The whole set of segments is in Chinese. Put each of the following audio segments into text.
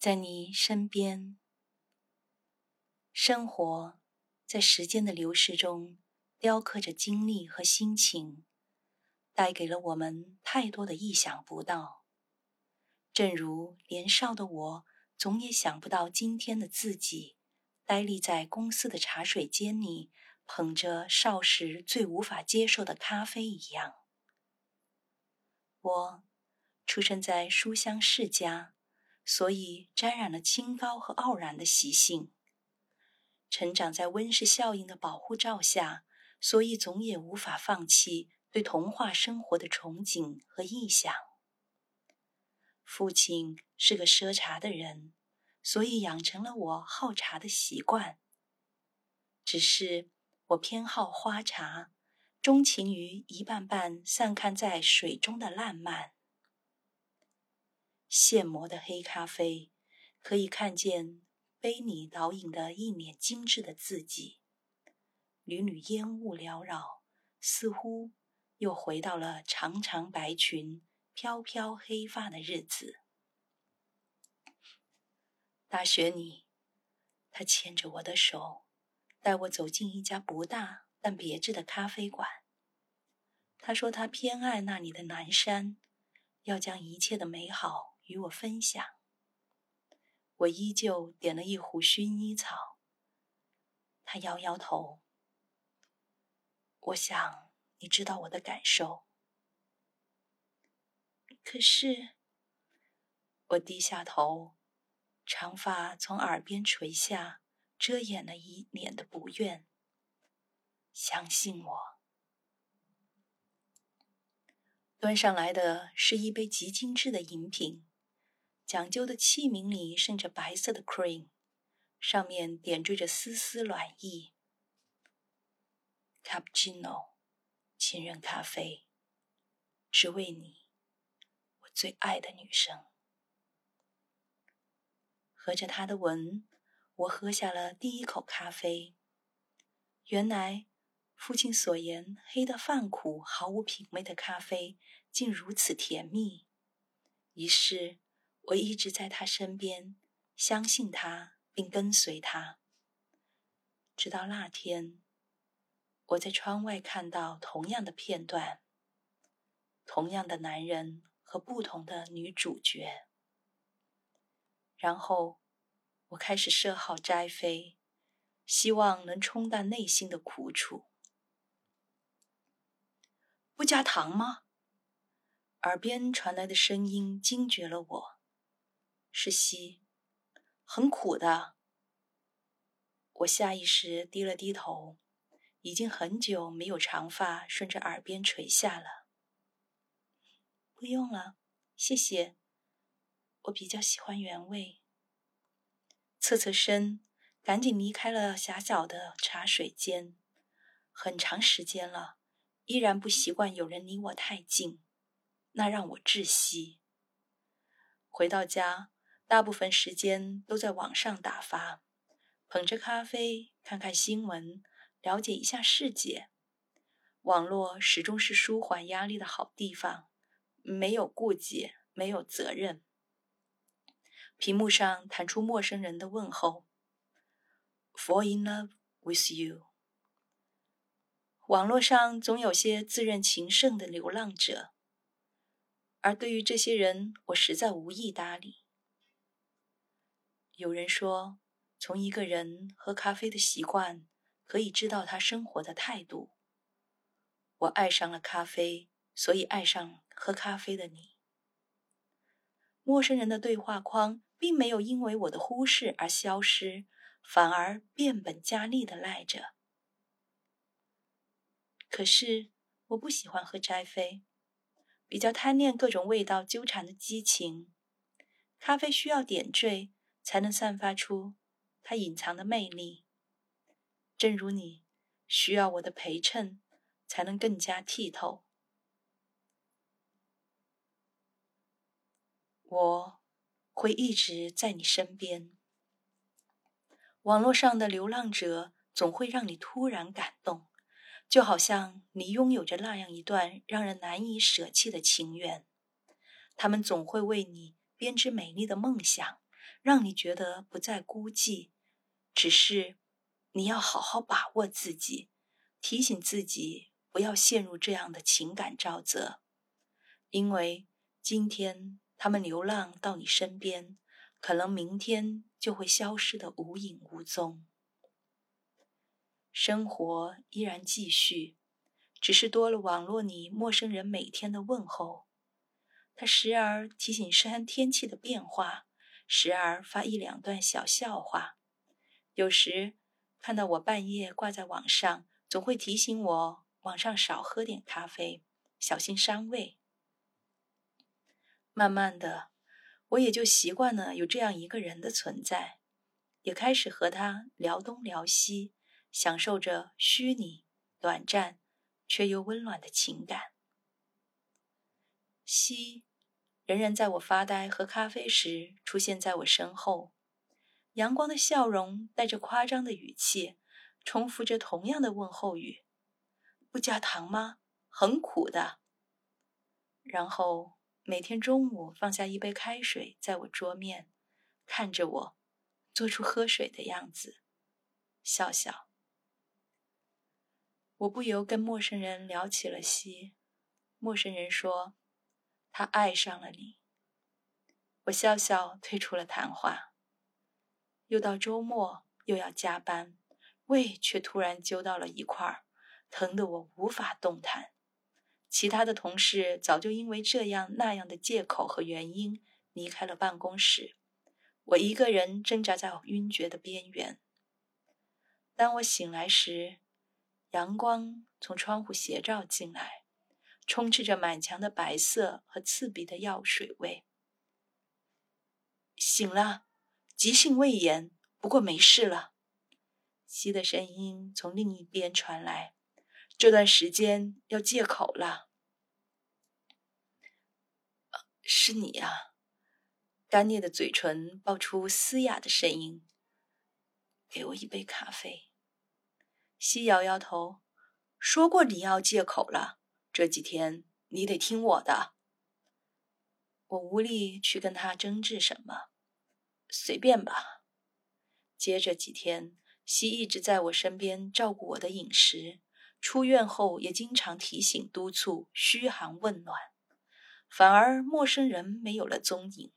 在你身边。生活在时间的流逝中雕刻着经历和心情，带给了我们太多的意想不到。正如年少的我，总也想不到今天的自己，呆立在公司的茶水间里，捧着少时最无法接受的咖啡一样。我出生在书香世家，所以沾染了清高和傲然的习性。成长在温室效应的保护罩下，所以总也无法放弃对童话生活的憧憬和臆想。父亲是个奢茶的人，所以养成了我好茶的习惯。只是我偏好花茶，钟情于一瓣瓣散开在水中的烂漫。现磨的黑咖啡，可以看见。杯里倒影的一脸精致的自己，缕缕烟雾缭绕，似乎又回到了长长白裙、飘飘黑发的日子。大学里，他牵着我的手，带我走进一家不大但别致的咖啡馆。他说他偏爱那里的南山，要将一切的美好与我分享。我依旧点了一壶薰衣草。他摇摇头。我想你知道我的感受。可是，我低下头，长发从耳边垂下，遮掩了一脸的不愿。相信我。端上来的是一杯极精致的饮品。讲究的器皿里渗着白色的 cream，上面点缀着丝丝暖意。cappuccino，情人咖啡，只为你，我最爱的女生。合着他的吻，我喝下了第一口咖啡。原来，父亲所言黑的泛苦、毫无品味的咖啡，竟如此甜蜜。于是。我一直在他身边，相信他，并跟随他，直到那天，我在窗外看到同样的片段，同样的男人和不同的女主角。然后，我开始设好摘飞，希望能冲淡内心的苦楚。不加糖吗？耳边传来的声音惊觉了我。是西，很苦的。我下意识低了低头，已经很久没有长发顺着耳边垂下了。不用了，谢谢。我比较喜欢原味。侧侧身，赶紧离开了狭小的茶水间。很长时间了，依然不习惯有人离我太近，那让我窒息。回到家。大部分时间都在网上打发，捧着咖啡看看新闻，了解一下世界。网络始终是舒缓压力的好地方，没有顾忌，没有责任。屏幕上弹出陌生人的问候：“Fall in love with you。”网络上总有些自认情圣的流浪者，而对于这些人，我实在无意搭理。有人说，从一个人喝咖啡的习惯可以知道他生活的态度。我爱上了咖啡，所以爱上喝咖啡的你。陌生人的对话框并没有因为我的忽视而消失，反而变本加厉的赖着。可是我不喜欢喝摘啡，比较贪恋各种味道纠缠的激情。咖啡需要点缀。才能散发出它隐藏的魅力，正如你需要我的陪衬，才能更加剔透。我会一直在你身边。网络上的流浪者总会让你突然感动，就好像你拥有着那样一段让人难以舍弃的情缘。他们总会为你编织美丽的梦想。让你觉得不再孤寂，只是你要好好把握自己，提醒自己不要陷入这样的情感沼泽，因为今天他们流浪到你身边，可能明天就会消失的无影无踪。生活依然继续，只是多了网络里陌生人每天的问候。他时而提醒山天气的变化。时而发一两段小笑话，有时看到我半夜挂在网上，总会提醒我晚上少喝点咖啡，小心伤胃。慢慢的，我也就习惯了有这样一个人的存在，也开始和他聊东聊西，享受着虚拟、短暂却又温暖的情感。西。仍然在我发呆喝咖啡时出现在我身后，阳光的笑容带着夸张的语气，重复着同样的问候语：“不加糖吗？很苦的。”然后每天中午放下一杯开水在我桌面，看着我，做出喝水的样子，笑笑。我不由跟陌生人聊起了西，陌生人说。他爱上了你，我笑笑退出了谈话。又到周末，又要加班，胃却突然揪到了一块儿，疼得我无法动弹。其他的同事早就因为这样那样的借口和原因离开了办公室，我一个人挣扎在晕厥的边缘。当我醒来时，阳光从窗户斜照进来。充斥着满墙的白色和刺鼻的药水味。醒了，急性胃炎，不过没事了。西的声音从另一边传来。这段时间要戒口了。是你呀，干裂的嘴唇爆出嘶哑的声音。给我一杯咖啡。西摇摇头，说过你要戒口了。这几天你得听我的。我无力去跟他争执什么，随便吧。接着几天，西一直在我身边照顾我的饮食，出院后也经常提醒督促，嘘寒问暖。反而陌生人没有了踪影，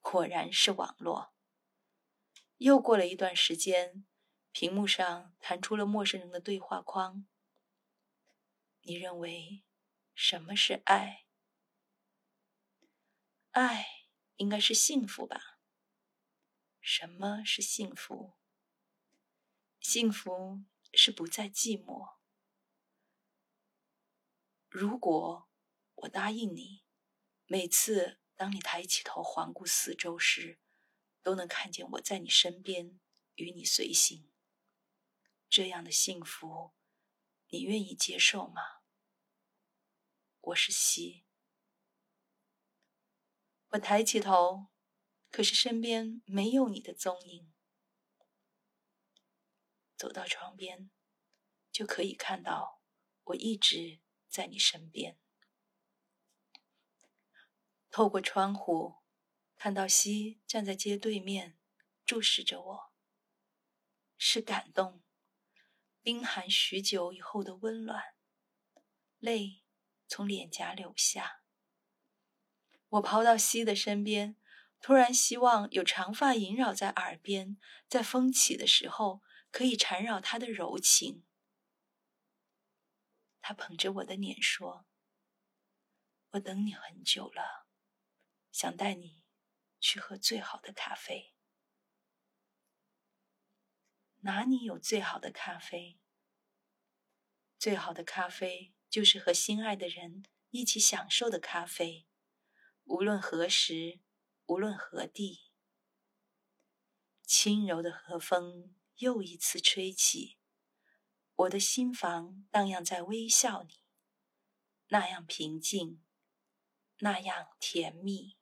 果然是网络。又过了一段时间，屏幕上弹出了陌生人的对话框。你认为什么是爱？爱应该是幸福吧？什么是幸福？幸福是不再寂寞。如果我答应你，每次当你抬起头环顾四周时，都能看见我在你身边，与你随行，这样的幸福，你愿意接受吗？我是西，我抬起头，可是身边没有你的踪影。走到窗边，就可以看到我一直在你身边。透过窗户，看到西站在街对面，注视着我，是感动，冰寒许久以后的温暖，泪。从脸颊流下，我跑到西的身边，突然希望有长发萦绕在耳边，在风起的时候可以缠绕他的柔情。他捧着我的脸说：“我等你很久了，想带你去喝最好的咖啡。哪里有最好的咖啡？最好的咖啡。”就是和心爱的人一起享受的咖啡，无论何时，无论何地。轻柔的和风又一次吹起，我的心房荡漾在微笑里，那样平静，那样甜蜜。